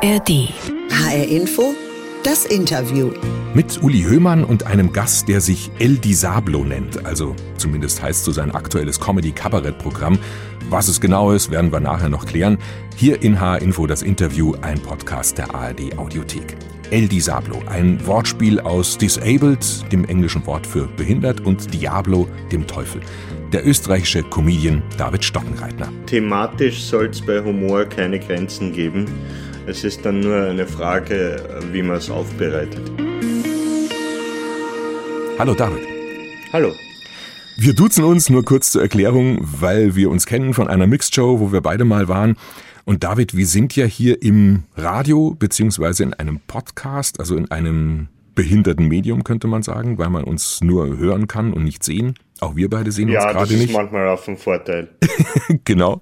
ARD. HR Info, das Interview. Mit Uli Höhmann und einem Gast, der sich El Disablo nennt. Also zumindest heißt so sein aktuelles Comedy-Kabarett-Programm. Was es genau ist, werden wir nachher noch klären. Hier in HR Info das Interview, ein Podcast der ARD Audiothek. El Disablo, ein Wortspiel aus Disabled, dem englischen Wort für behindert, und Diablo, dem Teufel. Der österreichische Comedian David Stockenreitner. Thematisch soll es bei Humor keine Grenzen geben. Es ist dann nur eine Frage, wie man es aufbereitet. Hallo David. Hallo. Wir duzen uns nur kurz zur Erklärung, weil wir uns kennen von einer Mixed Show, wo wir beide mal waren. Und David, wir sind ja hier im Radio beziehungsweise in einem Podcast, also in einem behinderten Medium, könnte man sagen, weil man uns nur hören kann und nicht sehen. Auch wir beide sehen ja, uns gerade nicht. Ja, das ist manchmal auch ein Vorteil. genau.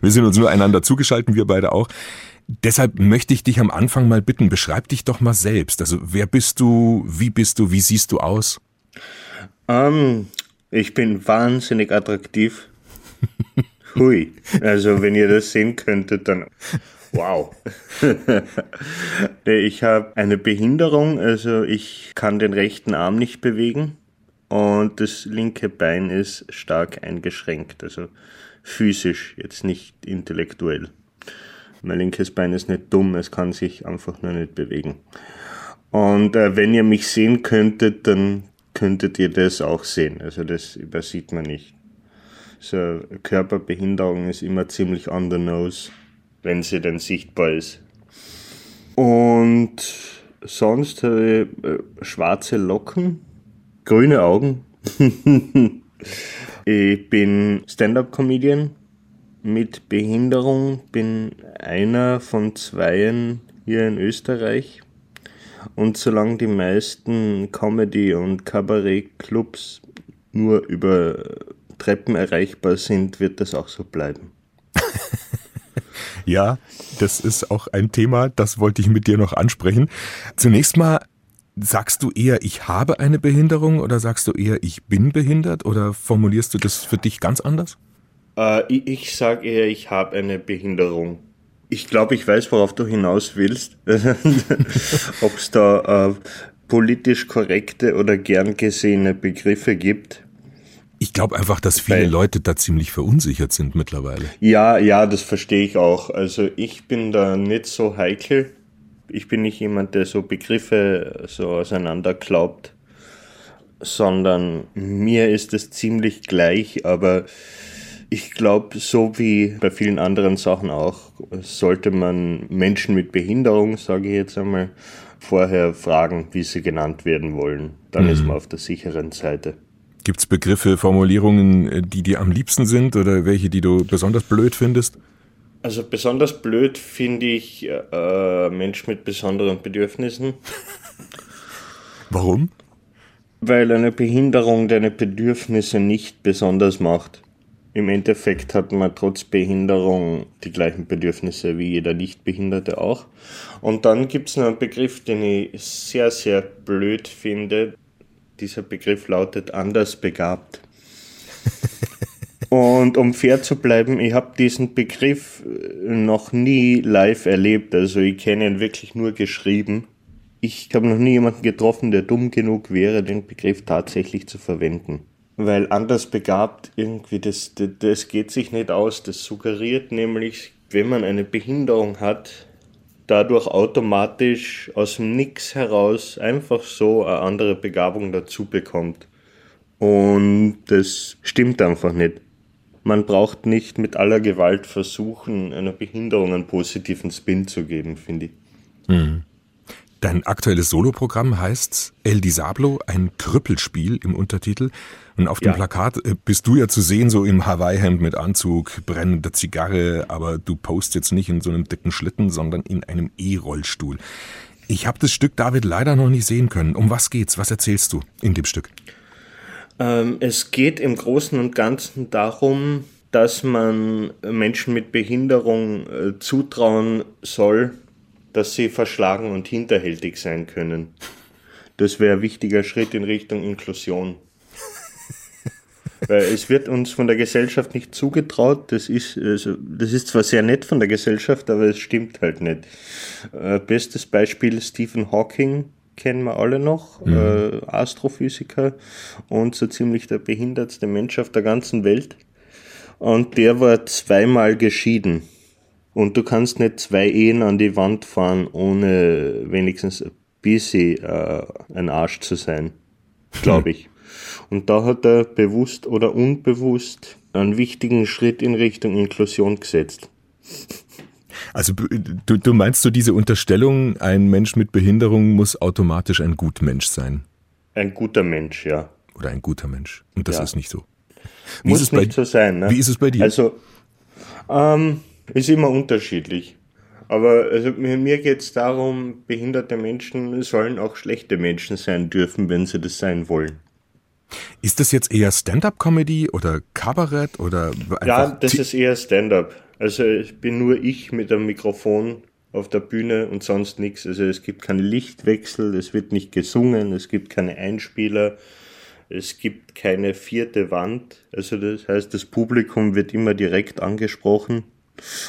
Wir sind uns nur einander zugeschaltet, wir beide auch. Deshalb möchte ich dich am Anfang mal bitten, beschreib dich doch mal selbst. Also wer bist du, wie bist du, wie siehst du aus? Um, ich bin wahnsinnig attraktiv. Hui. Also wenn ihr das sehen könntet, dann wow. ich habe eine Behinderung, also ich kann den rechten Arm nicht bewegen und das linke Bein ist stark eingeschränkt, also physisch, jetzt nicht intellektuell. Mein linkes Bein ist nicht dumm, es kann sich einfach nur nicht bewegen. Und äh, wenn ihr mich sehen könntet, dann könntet ihr das auch sehen. Also das übersieht man nicht. So Körperbehinderung ist immer ziemlich on the nose, wenn sie denn sichtbar ist. Und sonst habe ich äh, schwarze Locken, grüne Augen. ich bin Stand-up-Comedian mit Behinderung, bin einer von zweien hier in Österreich. Und solange die meisten Comedy- und Kabarett-Clubs nur über Treppen erreichbar sind, wird das auch so bleiben. ja, das ist auch ein Thema, das wollte ich mit dir noch ansprechen. Zunächst mal, sagst du eher, ich habe eine Behinderung oder sagst du eher, ich bin behindert oder formulierst du das für dich ganz anders? Äh, ich ich sage eher, ich habe eine Behinderung. Ich glaube, ich weiß, worauf du hinaus willst. Ob es da äh, politisch korrekte oder gern gesehene Begriffe gibt. Ich glaube einfach, dass viele Weil, Leute da ziemlich verunsichert sind mittlerweile. Ja, ja, das verstehe ich auch. Also ich bin da nicht so heikel. Ich bin nicht jemand, der so Begriffe so auseinander glaubt, sondern mir ist es ziemlich gleich, aber ich glaube, so wie bei vielen anderen Sachen auch, sollte man Menschen mit Behinderung, sage ich jetzt einmal, vorher fragen, wie sie genannt werden wollen. Dann mhm. ist man auf der sicheren Seite. Gibt es Begriffe, Formulierungen, die dir am liebsten sind oder welche, die du besonders blöd findest? Also besonders blöd finde ich äh, Mensch mit besonderen Bedürfnissen. Warum? Weil eine Behinderung deine Bedürfnisse nicht besonders macht. Im Endeffekt hat man trotz Behinderung die gleichen Bedürfnisse wie jeder Nichtbehinderte auch. Und dann gibt es noch einen Begriff, den ich sehr, sehr blöd finde. Dieser Begriff lautet andersbegabt. Und um fair zu bleiben, ich habe diesen Begriff noch nie live erlebt. Also ich kenne ihn wirklich nur geschrieben. Ich habe noch nie jemanden getroffen, der dumm genug wäre, den Begriff tatsächlich zu verwenden weil anders begabt irgendwie, das, das, das geht sich nicht aus. Das suggeriert nämlich, wenn man eine Behinderung hat, dadurch automatisch aus dem Nix heraus einfach so eine andere Begabung dazu bekommt. Und das stimmt einfach nicht. Man braucht nicht mit aller Gewalt versuchen, einer Behinderung einen positiven Spin zu geben, finde ich. Mhm. Dein aktuelles Soloprogramm heißt El Disablo, ein Krüppelspiel im Untertitel. Und auf dem ja. Plakat äh, bist du ja zu sehen, so im Hawaii-Hemd mit Anzug, brennender Zigarre, aber du post jetzt nicht in so einem dicken Schlitten, sondern in einem E-Rollstuhl. Ich habe das Stück David leider noch nicht sehen können. Um was geht's? Was erzählst du in dem Stück? Ähm, es geht im Großen und Ganzen darum, dass man Menschen mit Behinderung äh, zutrauen soll, dass sie verschlagen und hinterhältig sein können. Das wäre ein wichtiger Schritt in Richtung Inklusion. Weil es wird uns von der Gesellschaft nicht zugetraut. Das ist, also, das ist zwar sehr nett von der Gesellschaft, aber es stimmt halt nicht. Äh, bestes Beispiel Stephen Hawking kennen wir alle noch, mhm. äh, Astrophysiker und so ziemlich der behindertste Mensch auf der ganzen Welt. Und der war zweimal geschieden. Und du kannst nicht zwei Ehen an die Wand fahren, ohne wenigstens ein bisschen äh, ein Arsch zu sein, glaube ich. Und da hat er bewusst oder unbewusst einen wichtigen Schritt in Richtung Inklusion gesetzt. Also du, du meinst so diese Unterstellung, ein Mensch mit Behinderung muss automatisch ein Gutmensch sein? Ein guter Mensch, ja. Oder ein guter Mensch. Und das ja. ist nicht so. Wie muss nicht bei, so sein. Ne? Wie ist es bei dir? Also, ähm, ist immer unterschiedlich. Aber also mir geht es darum, behinderte Menschen sollen auch schlechte Menschen sein dürfen, wenn sie das sein wollen. Ist das jetzt eher Stand-up-Comedy oder Kabarett oder Ja, das ist eher Stand-up. Also ich bin nur ich mit einem Mikrofon auf der Bühne und sonst nichts. Also es gibt keine Lichtwechsel, es wird nicht gesungen, es gibt keine Einspieler, es gibt keine vierte Wand. Also das heißt, das Publikum wird immer direkt angesprochen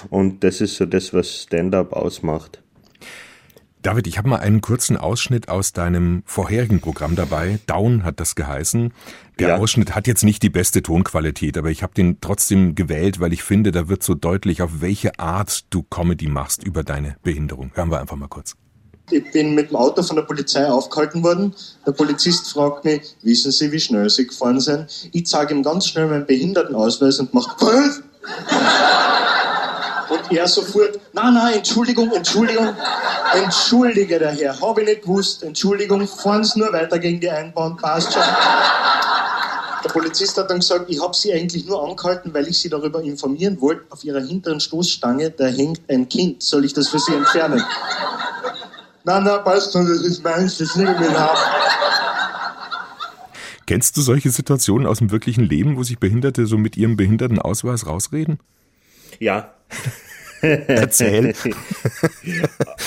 und das ist so das, was Stand-up ausmacht. David, ich habe mal einen kurzen Ausschnitt aus deinem vorherigen Programm dabei. Down hat das geheißen. Der ja. Ausschnitt hat jetzt nicht die beste Tonqualität, aber ich habe den trotzdem gewählt, weil ich finde, da wird so deutlich, auf welche Art du Comedy machst über deine Behinderung. Hören wir einfach mal kurz. Ich bin mit dem Auto von der Polizei aufgehalten worden. Der Polizist fragt mich, wissen Sie, wie schnell Sie gefahren sind? Ich zeige ihm ganz schnell meinen Behindertenausweis und mache und er sofort, na, na, Entschuldigung, Entschuldigung, entschuldige der Herr, habe ich nicht gewusst, Entschuldigung, fahren Sie nur weiter gegen die Einbahn, passt schon. Der Polizist hat dann gesagt, ich habe Sie eigentlich nur angehalten, weil ich Sie darüber informieren wollte, auf Ihrer hinteren Stoßstange, da hängt ein Kind, soll ich das für Sie entfernen? na, na, passt schon, das ist meins, das nehme ich mit ab. Kennst du solche Situationen aus dem wirklichen Leben, wo sich Behinderte so mit ihrem Behindertenausweis rausreden? Ja, Erzähl.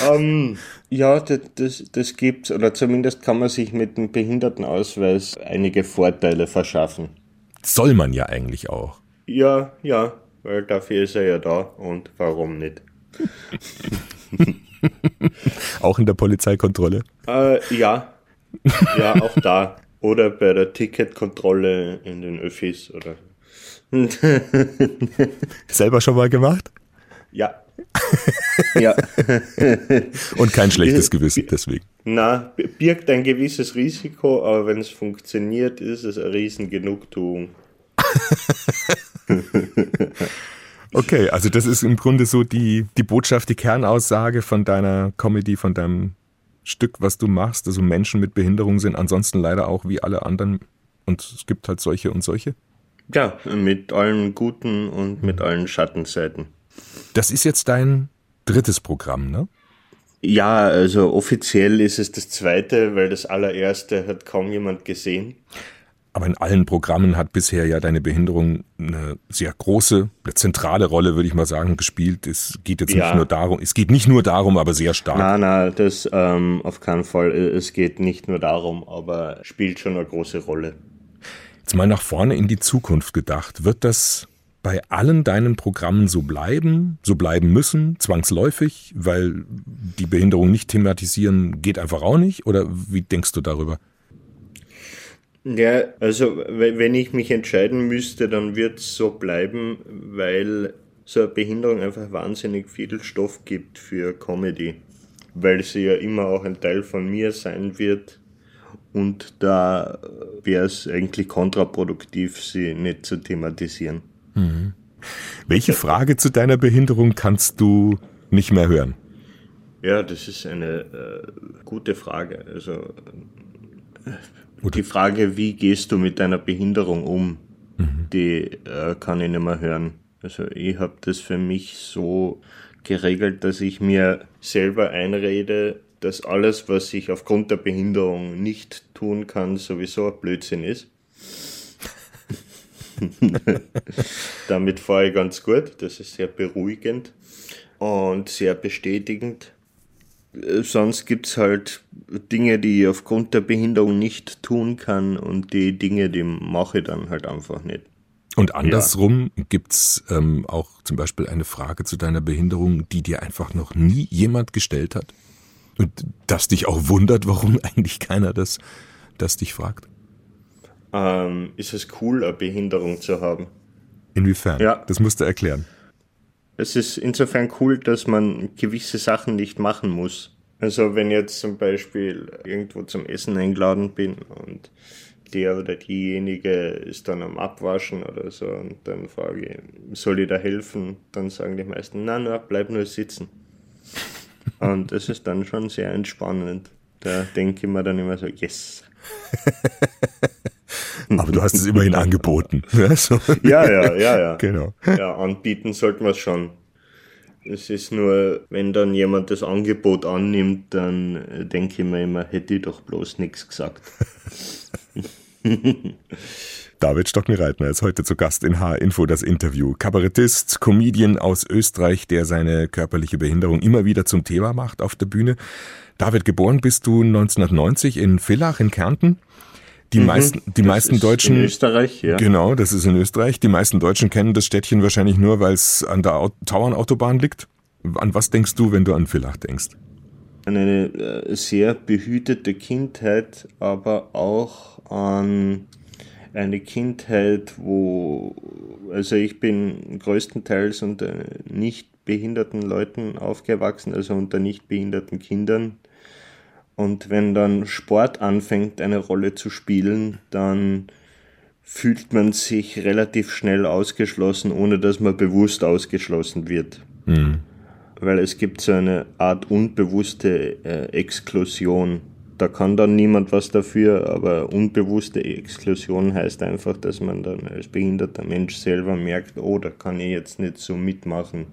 um, ähm, ja, das, das, das gibt's, oder zumindest kann man sich mit dem Behindertenausweis einige Vorteile verschaffen. Soll man ja eigentlich auch. Ja, ja, weil dafür ist er ja da und warum nicht? auch in der Polizeikontrolle? Äh, ja, ja, auch da. Oder bei der Ticketkontrolle in den Öffis oder. Selber schon mal gemacht? Ja. ja. Und kein schlechtes Gewissen deswegen. Na, birgt ein gewisses Risiko, aber wenn es funktioniert, ist es eine Riesengenugtuung. okay, also das ist im Grunde so die, die Botschaft, die Kernaussage von deiner Comedy, von deinem Stück, was du machst. Also Menschen mit Behinderung sind ansonsten leider auch wie alle anderen und es gibt halt solche und solche. Ja, mit allen guten und mit allen Schattenseiten. Das ist jetzt dein drittes Programm, ne? Ja, also offiziell ist es das zweite, weil das allererste hat kaum jemand gesehen. Aber in allen Programmen hat bisher ja deine Behinderung eine sehr große, eine zentrale Rolle, würde ich mal sagen, gespielt. Es geht jetzt ja. nicht nur darum, es geht nicht nur darum, aber sehr stark. Nein, nein, das ähm, auf keinen Fall. Es geht nicht nur darum, aber spielt schon eine große Rolle. Jetzt mal nach vorne in die Zukunft gedacht. Wird das bei allen deinen Programmen so bleiben, so bleiben müssen, zwangsläufig, weil die Behinderung nicht thematisieren geht einfach auch nicht? Oder wie denkst du darüber? Ja, also wenn ich mich entscheiden müsste, dann wird es so bleiben, weil so eine Behinderung einfach wahnsinnig viel Stoff gibt für Comedy, weil sie ja immer auch ein Teil von mir sein wird. Und da wäre es eigentlich kontraproduktiv, sie nicht zu thematisieren. Mhm. Welche Frage zu deiner Behinderung kannst du nicht mehr hören? Ja, das ist eine äh, gute Frage. Also äh, die Frage, wie gehst du mit deiner Behinderung um, mhm. die äh, kann ich nicht mehr hören. Also ich habe das für mich so geregelt, dass ich mir selber einrede, dass alles, was ich aufgrund der Behinderung nicht tun kann, sowieso ein Blödsinn ist. Damit fahre ich ganz gut. Das ist sehr beruhigend und sehr bestätigend. Äh, sonst gibt's halt Dinge, die ich aufgrund der Behinderung nicht tun kann und die Dinge, die mache ich dann halt einfach nicht. Und andersrum ja. gibt's ähm, auch zum Beispiel eine Frage zu deiner Behinderung, die dir einfach noch nie jemand gestellt hat? Und das dich auch wundert, warum eigentlich keiner das, das dich fragt? Ähm, ist es cool, eine Behinderung zu haben? Inwiefern? Ja. Das musst du erklären. Es ist insofern cool, dass man gewisse Sachen nicht machen muss. Also wenn jetzt zum Beispiel irgendwo zum Essen eingeladen bin und der oder diejenige ist dann am Abwaschen oder so und dann frage ich, soll ich da helfen? Dann sagen die meisten, na, na, bleib nur sitzen. Und das ist dann schon sehr entspannend. Da denke ich mir dann immer so, yes. Aber du hast es immerhin angeboten. Ne? So. Ja, ja, ja, ja. Genau. Ja, anbieten sollten wir es schon. Es ist nur, wenn dann jemand das Angebot annimmt, dann denke ich mir immer, hätte ich doch bloß nichts gesagt. David Stockner-Reitner ist heute zu Gast in H-Info das Interview. Kabarettist, Comedian aus Österreich, der seine körperliche Behinderung immer wieder zum Thema macht auf der Bühne. David, geboren bist du 1990 in Villach in Kärnten. Die mhm, meisten, die meisten Deutschen. In Österreich, ja. Genau, das ist in Österreich. Die meisten Deutschen kennen das Städtchen wahrscheinlich nur, weil es an der Tauernautobahn liegt. An was denkst du, wenn du an Villach denkst? An eine äh, sehr behütete Kindheit, aber auch an eine Kindheit, wo, also ich bin größtenteils unter nicht behinderten Leuten aufgewachsen, also unter nicht behinderten Kindern. Und wenn dann Sport anfängt, eine Rolle zu spielen, dann fühlt man sich relativ schnell ausgeschlossen, ohne dass man bewusst ausgeschlossen wird. Mhm. Weil es gibt so eine Art unbewusste äh, Exklusion. Da kann dann niemand was dafür, aber unbewusste Exklusion heißt einfach, dass man dann als behinderter Mensch selber merkt, oh, da kann ich jetzt nicht so mitmachen,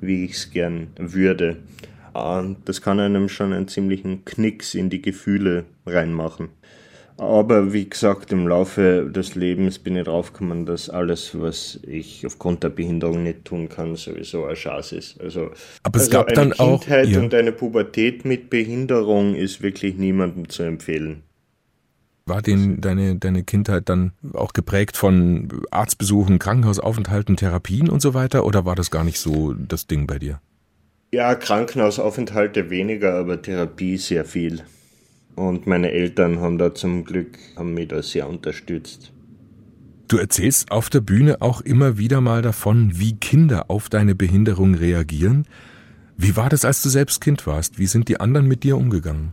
wie ich es gern würde. Und das kann einem schon einen ziemlichen Knicks in die Gefühle reinmachen. Aber wie gesagt, im Laufe des Lebens bin ich draufgekommen, dass alles, was ich aufgrund der Behinderung nicht tun kann, sowieso ein Schatz ist. Also, Aber es also gab eine dann Kindheit auch, ja. und eine Pubertät mit Behinderung ist wirklich niemandem zu empfehlen. War den, deine, deine Kindheit dann auch geprägt von Arztbesuchen, Krankenhausaufenthalten, Therapien und so weiter? Oder war das gar nicht so das Ding bei dir? Ja, Krankenhausaufenthalte weniger, aber Therapie sehr viel. Und meine Eltern haben da zum Glück, haben mich da sehr unterstützt. Du erzählst auf der Bühne auch immer wieder mal davon, wie Kinder auf deine Behinderung reagieren. Wie war das, als du selbst Kind warst? Wie sind die anderen mit dir umgegangen?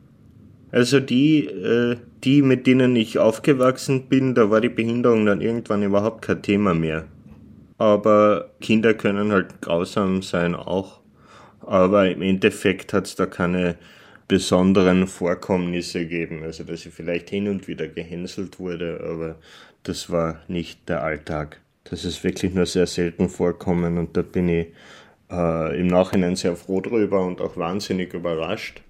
Also die, äh, die, mit denen ich aufgewachsen bin, da war die Behinderung dann irgendwann überhaupt kein Thema mehr. Aber Kinder können halt grausam sein auch. Aber im Endeffekt hat es da keine besonderen Vorkommnisse gegeben. Also, dass ich vielleicht hin und wieder gehänselt wurde, aber das war nicht der Alltag. Das ist wirklich nur sehr selten vorkommen und da bin ich äh, im Nachhinein sehr froh drüber und auch wahnsinnig überrascht.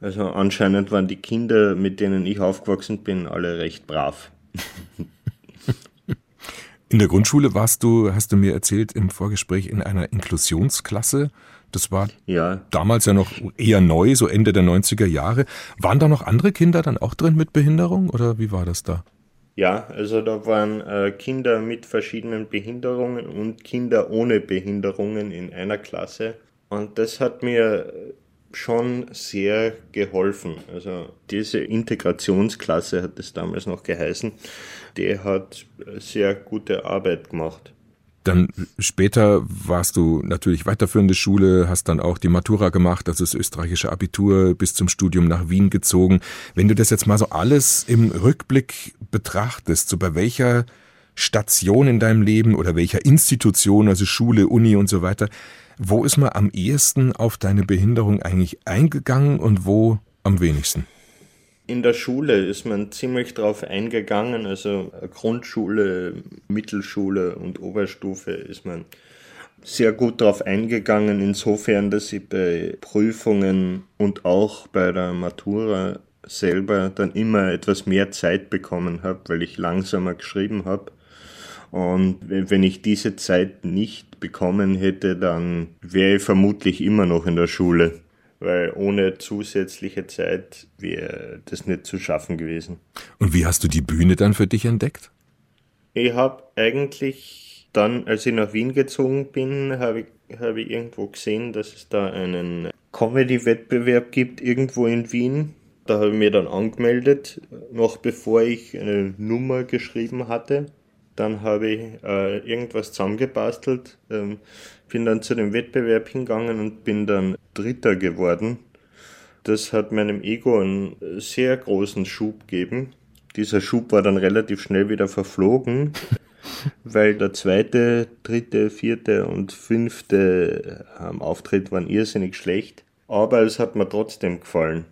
Also anscheinend waren die Kinder, mit denen ich aufgewachsen bin, alle recht brav. In der Grundschule warst du, hast du mir erzählt im Vorgespräch, in einer Inklusionsklasse. Das war ja. damals ja noch eher neu, so Ende der 90er Jahre. Waren da noch andere Kinder dann auch drin mit Behinderung oder wie war das da? Ja, also da waren äh, Kinder mit verschiedenen Behinderungen und Kinder ohne Behinderungen in einer Klasse. Und das hat mir schon sehr geholfen. Also diese Integrationsklasse hat es damals noch geheißen, die hat sehr gute Arbeit gemacht. Dann später warst du natürlich weiterführende Schule, hast dann auch die Matura gemacht, also das österreichische Abitur, bis zum Studium nach Wien gezogen. Wenn du das jetzt mal so alles im Rückblick betrachtest, so bei welcher Station in deinem Leben oder welcher Institution, also Schule, Uni und so weiter, wo ist man am ehesten auf deine Behinderung eigentlich eingegangen und wo am wenigsten? In der Schule ist man ziemlich drauf eingegangen, also Grundschule, Mittelschule und Oberstufe ist man sehr gut drauf eingegangen, insofern, dass ich bei Prüfungen und auch bei der Matura selber dann immer etwas mehr Zeit bekommen habe, weil ich langsamer geschrieben habe. Und wenn ich diese Zeit nicht bekommen hätte, dann wäre ich vermutlich immer noch in der Schule weil ohne zusätzliche Zeit wäre das nicht zu schaffen gewesen. Und wie hast du die Bühne dann für dich entdeckt? Ich habe eigentlich dann, als ich nach Wien gezogen bin, habe ich, hab ich irgendwo gesehen, dass es da einen Comedy-Wettbewerb gibt, irgendwo in Wien. Da habe ich mir dann angemeldet, noch bevor ich eine Nummer geschrieben hatte. Dann habe ich äh, irgendwas zusammengebastelt, ähm, bin dann zu dem Wettbewerb hingegangen und bin dann Dritter geworden. Das hat meinem Ego einen sehr großen Schub gegeben. Dieser Schub war dann relativ schnell wieder verflogen, weil der zweite, dritte, vierte und fünfte ähm, Auftritt waren irrsinnig schlecht. Aber es hat mir trotzdem gefallen.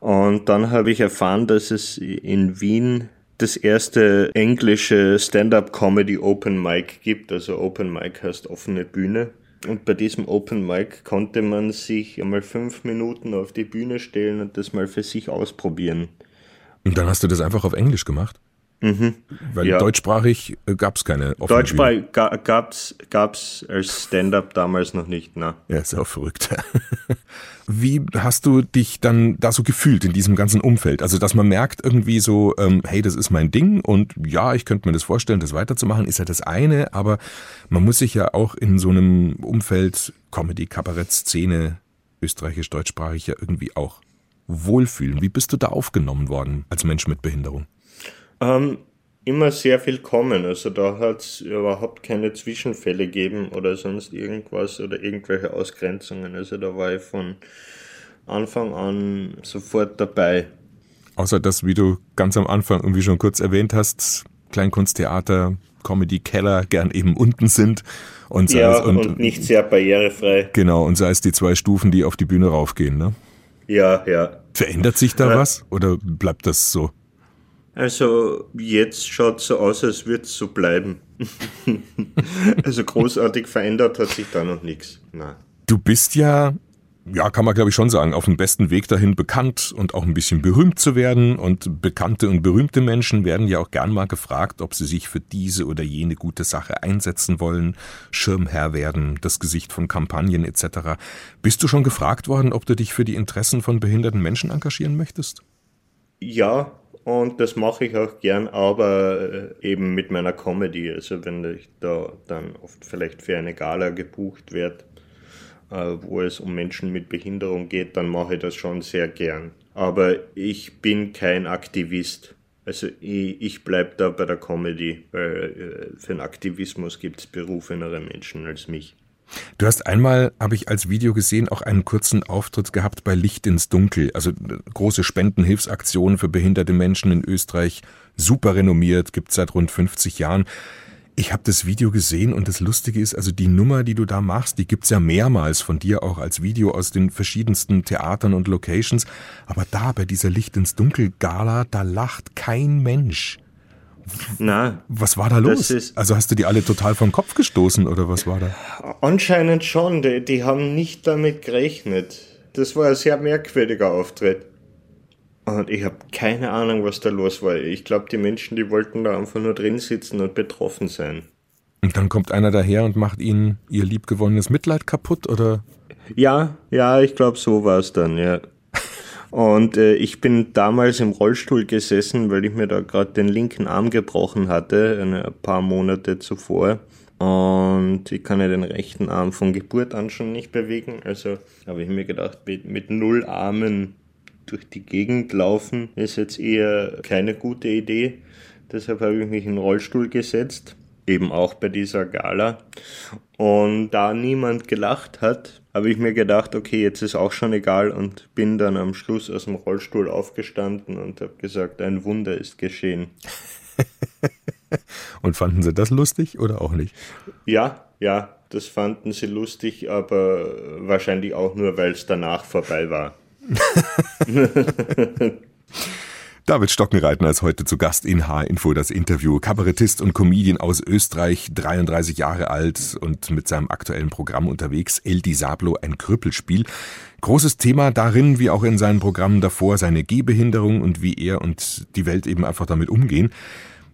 Und dann habe ich erfahren, dass es in Wien das erste englische Stand-up-Comedy Open Mic gibt. Also Open Mic heißt offene Bühne. Und bei diesem Open Mic konnte man sich einmal fünf Minuten auf die Bühne stellen und das mal für sich ausprobieren. Und dann hast du das einfach auf Englisch gemacht? Mhm. Weil Ja. deutschsprachig äh, gab es keine offene. Deutschsprachig ga, gab's, gab's als Stand-up damals noch nicht, na. Ja, ist auch verrückt. Wie hast du dich dann da so gefühlt in diesem ganzen Umfeld? Also, dass man merkt irgendwie so, ähm, hey, das ist mein Ding und ja, ich könnte mir das vorstellen, das weiterzumachen, ist ja das eine, aber man muss sich ja auch in so einem Umfeld Comedy, Kabarett, Szene, österreichisch, deutschsprachig ja irgendwie auch wohlfühlen. Wie bist du da aufgenommen worden als Mensch mit Behinderung? Ähm, immer sehr viel kommen. Also da hat es überhaupt keine Zwischenfälle gegeben oder sonst irgendwas oder irgendwelche Ausgrenzungen. Also da war ich von Anfang an sofort dabei. Außer dass, wie du ganz am Anfang irgendwie schon kurz erwähnt hast, Kleinkunsttheater, Comedy, Keller gern eben unten sind und sei Ja, es, und, nicht sehr barrierefrei. Genau, und sei es die zwei Stufen, die auf die Bühne raufgehen, ne? Ja, ja. Verändert sich da Ja. was oder bleibt das so? Also jetzt schaut so aus, als würde es so bleiben. also großartig verändert hat sich da noch nichts. Du bist ja, ja, kann man glaube ich schon sagen, auf dem besten Weg dahin bekannt und auch ein bisschen berühmt zu werden. Und bekannte und berühmte Menschen werden ja auch gern mal gefragt, ob sie sich für diese oder jene gute Sache einsetzen wollen, Schirmherr werden, das Gesicht von Kampagnen etc. Bist du schon gefragt worden, ob du dich für die Interessen von behinderten Menschen engagieren möchtest? Ja, und das mache ich auch gern, aber äh, eben mit meiner Comedy. Also wenn ich da dann oft vielleicht für eine Gala gebucht werde, äh, wo es um Menschen mit Behinderung geht, dann mache ich das schon sehr gern. Aber ich bin kein Aktivist. Also ich, ich bleibe da bei der Comedy, weil äh, für den Aktivismus gibt es berufenere Menschen als mich. Du hast einmal, habe ich als Video gesehen, auch einen kurzen Auftritt gehabt bei Licht ins Dunkel. Also äh, große Spendenhilfsaktion für behinderte Menschen in Österreich. Super renommiert, gibt seit rund 50 Jahren. Ich habe das Video gesehen und das Lustige ist, also die Nummer, die du da machst, die gibt's ja mehrmals von dir auch als Video aus den verschiedensten Theatern und Locations. Aber da bei dieser Licht ins Dunkel Gala, da lacht kein Mensch. Na, Was war da los? also hast du die alle total vom Kopf gestoßen oder was war da? Anscheinend schon, die, die haben nicht damit gerechnet. Das war ein sehr merkwürdiger Auftritt. Und ich habe keine Ahnung, was da los war. Ich glaube, die Menschen, die wollten da einfach nur drin sitzen und betroffen sein. Und dann kommt einer daher und macht ihnen ihr liebgewonnenes Mitleid kaputt oder? Ja, ja, ich glaube, so war es dann, ja. Und äh, ich bin damals im Rollstuhl gesessen, weil ich mir da gerade den linken Arm gebrochen hatte, ein paar Monate zuvor. Und ich kann ja den rechten Arm von Geburt an schon nicht bewegen. Also habe ich mir gedacht, mit, mit null Armen durch die Gegend laufen ist jetzt eher keine gute Idee. Deshalb habe ich mich in den Rollstuhl gesetzt, eben auch bei dieser Gala. Und da niemand gelacht hat, habe ich mir gedacht, okay, jetzt ist auch schon egal und bin dann am Schluss aus dem Rollstuhl aufgestanden und habe gesagt, ein Wunder ist geschehen. Und fanden sie das lustig oder auch nicht? Ja, ja, das fanden sie lustig, aber wahrscheinlich auch nur, weil es danach vorbei war. David Stockenreitner ist heute zu Gast in H-Info, das Interview. Kabarettist und Comedian aus Österreich, 33 Jahre alt und mit seinem aktuellen Programm unterwegs, El Disablo, ein Krüppelspiel. Großes Thema darin, wie auch in seinen Programmen davor, seine Gehbehinderung und wie er und die Welt eben einfach damit umgehen.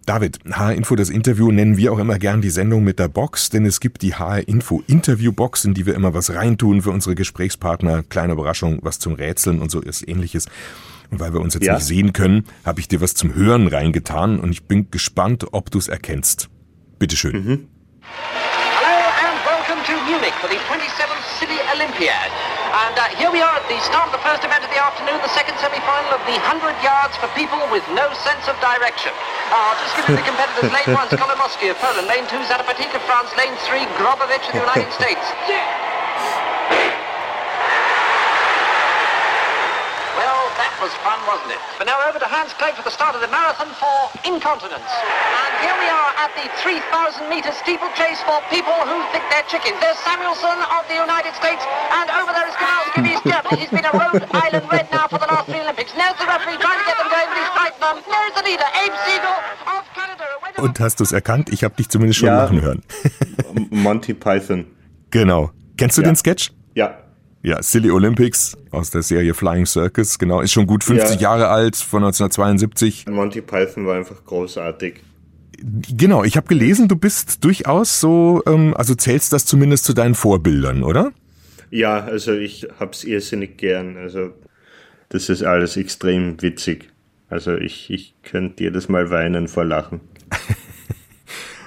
David, HR Info, das Interview nennen wir auch immer gern die Sendung mit der Box, denn es gibt die HR Info Interviewbox, in die wir immer was reintun für unsere Gesprächspartner. Kleine Überraschung, was zum Rätseln und so ist ähnliches. Und weil wir uns jetzt ja. nicht sehen können, habe ich dir was zum Hören reingetan und ich bin gespannt, ob du es erkennst. Bitteschön. Mhm. Hello and welcome to Munich for the 27th City Olympiad. And uh, here we are at the start of the first event of the afternoon, the second semi-final of the 100 yards for people with no sense of direction. Uh, just give you the competitors. Lane 1, Skolomoski of Poland. Lane 2, Zatapatik of France. Lane 3, Grobovich of the United States. Was fun, wasn't it? But now over to Hans Clay for the start of the marathon for incontinence. And here we are at the 3,000 meter steeplechase for people who think they're chickens. There's Samuelson of the United States, and over there is Kowalski of East Germany. He's been a Rhode Island Red now for the last three Olympics. There's the referee trying to get them going, but he's frightened them. There's the leader, Abe Siegel of Canada. Und hast du es erkannt? Ich habe dich zumindest schon ja, machen hören. Monty Python. Genau. Kennst du ja. den Sketch? Ja. Ja, Silly Olympics aus der Serie Flying Circus, genau, ist schon gut 50 ja. Jahre alt, von 1972. Monty Python war einfach großartig. Genau, ich habe gelesen, du bist durchaus so, ähm, also zählst das zumindest zu deinen Vorbildern, oder? Ja, also ich hab's irrsinnig gern. Also das ist alles extrem witzig. Also ich, ich könnte jedes Mal weinen vor Lachen.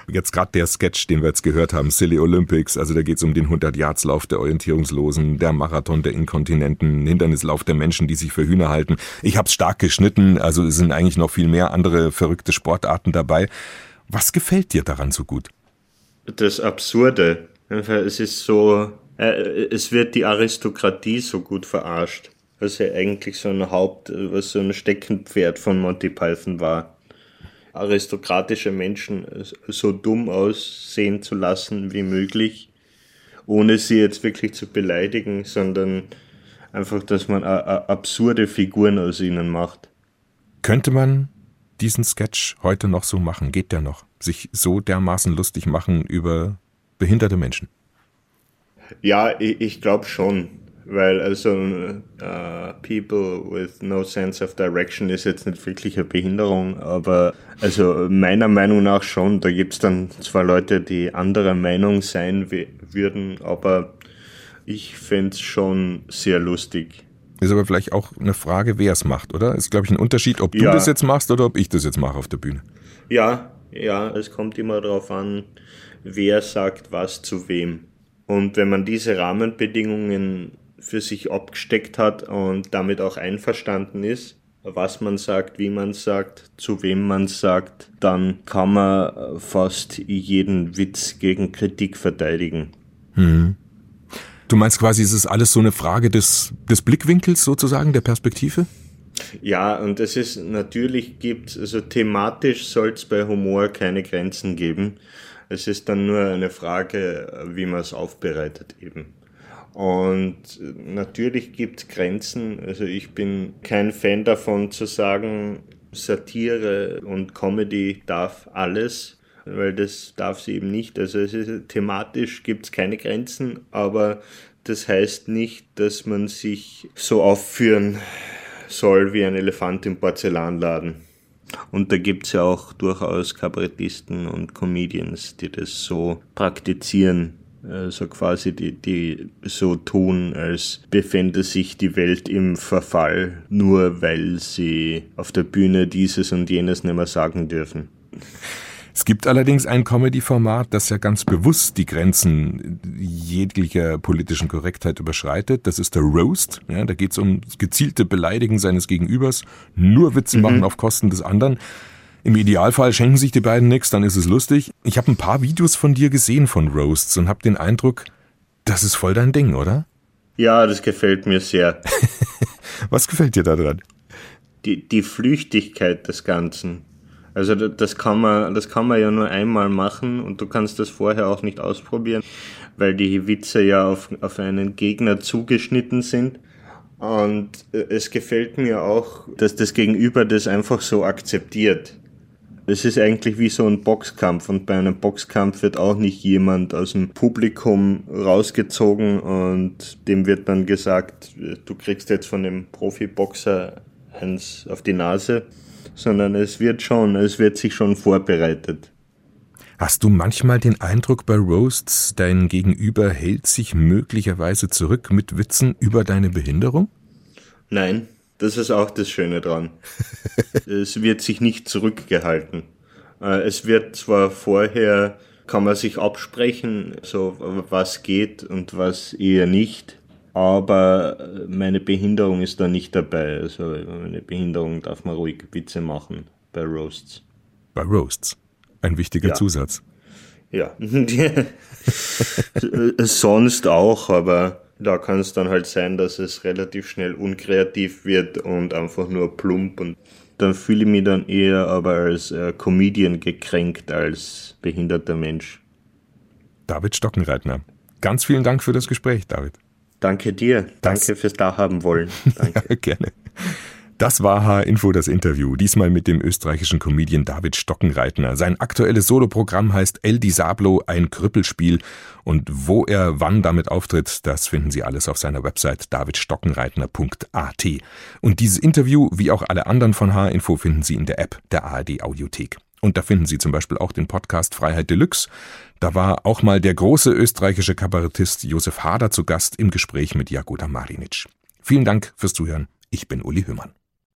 Jetzt gerade der Sketch, den wir jetzt gehört haben, Silly Olympics, also da geht es um den 100-Yards-Lauf der Orientierungslosen, der Marathon der Inkontinenten, Hindernislauf der Menschen, die sich für Hühner halten. Ich habe es stark geschnitten, also es sind eigentlich noch viel mehr andere verrückte Sportarten dabei. Was gefällt dir daran so gut? Das Absurde. Es ist so, äh, es wird die Aristokratie so gut verarscht. Was ja eigentlich so ein Haupt, was so ein Steckenpferd von Monty Python war aristokratische Menschen so dumm aussehen zu lassen wie möglich, ohne sie jetzt wirklich zu beleidigen, sondern einfach, dass man absurde Figuren aus ihnen macht. Könnte man diesen Sketch heute noch so machen? Geht der noch? Sich so dermaßen lustig machen über behinderte Menschen? Ja, ich, ich glaube schon weil also uh, People with no sense of direction ist jetzt nicht wirklich eine Behinderung, aber also meiner Meinung nach schon, da gibt's dann zwar Leute, die anderer Meinung sein würden, aber ich fände schon sehr lustig. Ist aber vielleicht auch eine Frage, wer es macht, oder? Ist, glaube ich, ein Unterschied, ob du ja. das jetzt machst oder ob ich das jetzt mache auf der Bühne. Ja, ja, es kommt immer darauf an, wer sagt was zu wem. Und wenn man diese Rahmenbedingungen für sich abgesteckt hat und damit auch einverstanden ist, was man sagt, wie man sagt, zu wem man sagt, dann kann man fast jeden Witz gegen Kritik verteidigen. Hm. Du meinst quasi, es ist alles so eine Frage des, des Blickwinkels sozusagen, der Perspektive? Ja, und es ist natürlich gibt, also thematisch soll es bei Humor keine Grenzen geben. Es ist dann nur eine Frage, wie man es aufbereitet eben. Und natürlich gibt es Grenzen. Also ich bin kein Fan davon zu sagen, Satire und Comedy darf alles, weil das darf sie eben nicht. Also ist, thematisch gibt es keine Grenzen, aber das heißt nicht, dass man sich so aufführen soll wie ein Elefant im Porzellanladen. Und da gibt es ja auch durchaus Kabarettisten und Comedians, die das so praktizieren so quasi die, die so tun, als befände sich die Welt im Verfall, nur weil sie auf der Bühne dieses und jenes nicht mehr sagen dürfen. Es gibt allerdings ein Comedy-Format, das ja ganz bewusst die Grenzen jeglicher politischen Korrektheit überschreitet. Das ist der Roast. Ja, da geht es um gezielte Beleidigen seines Gegenübers, nur Witze mhm. machen auf Kosten des anderen. Im Idealfall schenken sich die beiden nichts, dann ist es lustig. Ich habe ein paar Videos von dir gesehen von Roasts und habe den Eindruck, das ist voll dein Ding, oder? Ja, das gefällt mir sehr. Was gefällt dir da dran? Die, die Flüchtigkeit des Ganzen. Also das kann man, das kann man ja nur einmal machen und du kannst das vorher auch nicht ausprobieren, weil die Witze ja auf, auf einen Gegner zugeschnitten sind. Und äh, es gefällt mir auch, dass das Gegenüber das einfach so akzeptiert. Es ist eigentlich wie so ein Boxkampf und bei einem Boxkampf wird auch nicht jemand aus dem Publikum rausgezogen und dem wird dann gesagt, du kriegst jetzt von dem Profiboxer eins auf die Nase, sondern es wird schon, es wird sich schon vorbereitet. Hast du manchmal den Eindruck bei Roasts, dein Gegenüber hält sich möglicherweise zurück mit Witzen über deine Behinderung? Nein, das ist auch das Schöne dran. es wird sich nicht zurückgehalten. Äh, es wird zwar vorher, kann man sich absprechen, so was geht und was eher nicht, aber meine Behinderung ist da nicht dabei. Also meine Behinderung darf man ruhig Witze machen bei Roasts. Bei Roasts. Ein wichtiger Ja. Zusatz. Ja, sonst auch, aber da kann es dann halt sein, dass es relativ schnell unkreativ wird und einfach nur plump und dann fühle ich mich dann eher aber als äh, Comedian gekränkt als behinderter Mensch. David Stockenreitner. Ganz vielen Dank für das Gespräch, David. Danke dir, Das- danke fürs da haben wollen. Danke. Ja, gerne. Das war H-Info das Interview, diesmal mit dem österreichischen Comedian David Stockenreitner. Sein aktuelles Soloprogramm heißt El Disablo, ein Krüppelspiel. Und wo er wann damit auftritt, das finden Sie alles auf seiner Website davidstockenreitner.at. Und dieses Interview, wie auch alle anderen von H-Info, finden Sie in der App der ARD Audiothek. Und da finden Sie zum Beispiel auch den Podcast Freiheit Deluxe. Da war auch mal der große österreichische Kabarettist Josef Hader zu Gast im Gespräch mit Jagoda Marinic. Vielen Dank fürs Zuhören. Ich bin Uli Hümmern.